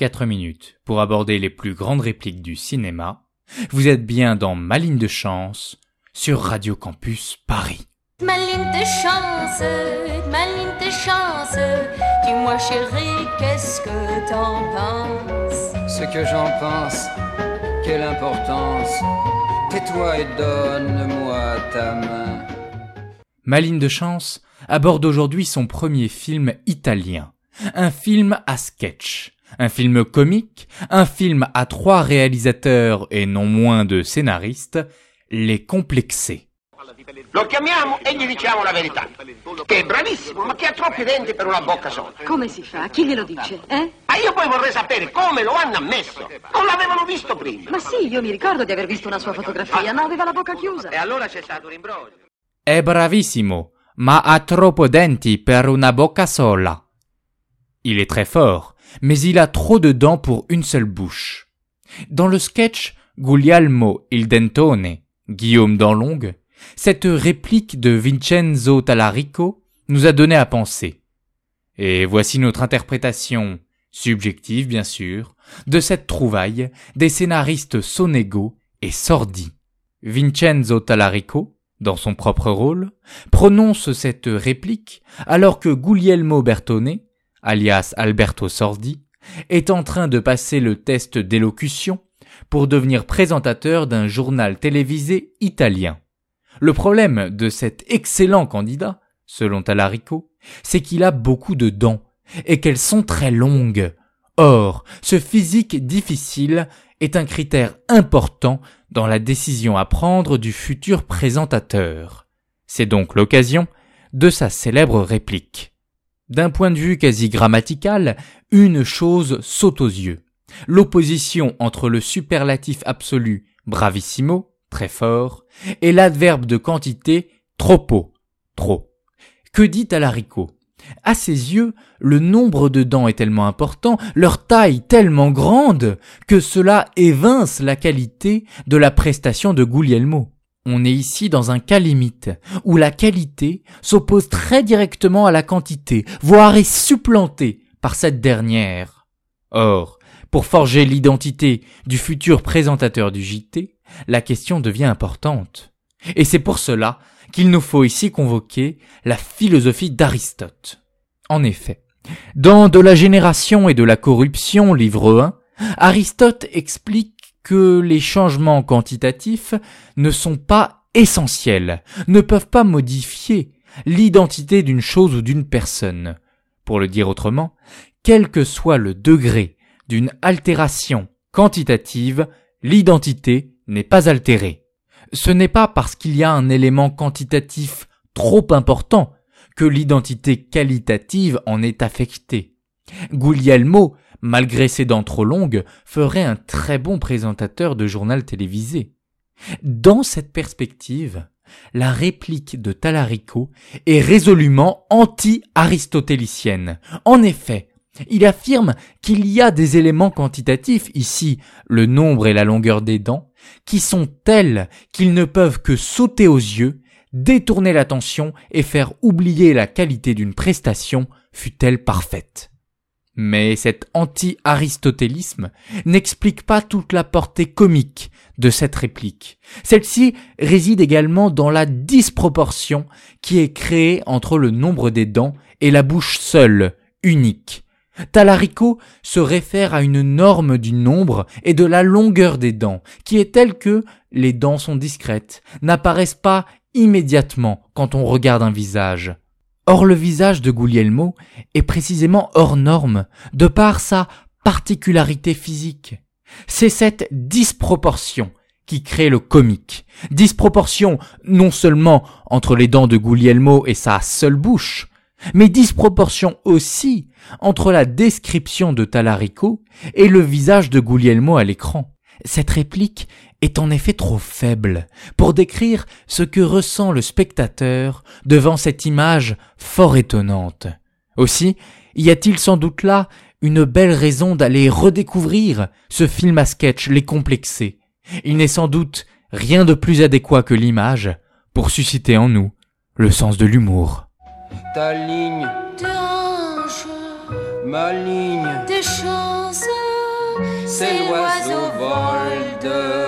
4 minutes pour aborder les plus grandes répliques du cinéma. Vous êtes bien dans Ma ligne de chance sur Radio Campus Paris. Ma ligne de chance, ma ligne de chance, dis-moi chérie, qu'est-ce que t'en penses? Ce que j'en pense, quelle importance, tais-toi et donne-moi ta main. Ma ligne de chance aborde aujourd'hui son premier film italien, un film à sketch, un film comique, un film à trois réalisateurs et non moins de scénaristes, Les Complexés. Lo chiamiamo e gli diciamo la verità. Che è bravissimo, ma che ha troppi denti per una bocca sola. Come si fa? Chi glielo dice? Eh? Ma io poi vorrei sapere come lo hanno ammesso. Non l'avevano visto prima. Ma sì, io mi ricordo di aver visto una sua fotografia, ma aveva la bocca chiusa. E allora c'è stato un imbroglio. È bravissimo, ma ha troppo denti per una bocca sola. Il est très fort, mais il a trop de dents pour une seule bouche. Dans le sketch Guglielmo il Dentone, Guillaume Danlongue, cette réplique de Vincenzo Talarico nous a donné à penser. Et voici notre interprétation, subjective bien sûr, de cette trouvaille des scénaristes Sonego et Sordi. Vincenzo Talarico, dans son propre rôle, prononce cette réplique alors que Guglielmo Bertone, alias Alberto Sordi, est en train de passer le test d'élocution pour devenir présentateur d'un journal télévisé italien. Le problème de cet excellent candidat, selon Talarico, c'est qu'il a beaucoup de dents et qu'elles sont très longues. Or, ce physique difficile est un critère important dans la décision à prendre du futur présentateur. C'est donc l'occasion de sa célèbre réplique. D'un point de vue quasi grammatical, une chose saute aux yeux. L'opposition entre le superlatif absolu bravissimo très fort, et l'adverbe de quantité troppo, trop. Que dit Talarico À ses yeux, le nombre de dents est tellement important, leur taille tellement grande, que cela évince la qualité de la prestation de Guglielmo. On est ici dans un cas limite, où la qualité s'oppose très directement à la quantité, voire est supplantée par cette dernière. Or, pour forger l'identité du futur présentateur du JT, la question devient importante. Et c'est pour cela qu'il nous faut ici convoquer la philosophie d'Aristote. En effet, dans De la génération et de la corruption, livre 1, Aristote explique que les changements quantitatifs ne sont pas essentiels, ne peuvent pas modifier l'identité d'une chose ou d'une personne. Pour le dire autrement, quel que soit le degré d'une altération quantitative, l'identité n'est pas altérée. Ce n'est pas parce qu'il y a un élément quantitatif trop important que l'identité qualitative en est affectée. Guglielmo, malgré ses dents trop longues, ferait un très bon présentateur de journal télévisé. Dans cette perspective, la réplique de Talarico est résolument anti-aristotélicienne. En effet, il affirme qu'il y a des éléments quantitatifs, ici le nombre et la longueur des dents, qui sont tels qu'ils ne peuvent que sauter aux yeux, détourner l'attention et faire oublier la qualité d'une prestation, fût-elle parfaite. Mais cet anti-aristotélisme n'explique pas toute la portée comique de cette réplique. Celle-ci réside également dans la disproportion qui est créée entre le nombre des dents et la bouche seule, unique, Talarico se réfère à une norme du nombre et de la longueur des dents, qui est telle que les dents sont discrètes, n'apparaissent pas immédiatement quand on regarde un visage. Or le visage de Guglielmo est précisément hors norme, de par sa particularité physique. C'est cette disproportion qui crée le comique. Disproportion non seulement entre les dents de Guglielmo et sa seule bouche, mais disproportion aussi entre la description de Talarico et le visage de Guglielmo à l'écran. Cette réplique est en effet trop faible pour décrire ce que ressent le spectateur devant cette image fort étonnante. Aussi, y a-t-il sans doute là une belle raison d'aller redécouvrir ce film à sketch Les Complexés. Il n'est sans doute rien de plus adéquat que l'image pour susciter en nous le sens de l'humour. Ta ligne, ma ligne, de chance, c'est l'oiseau vol de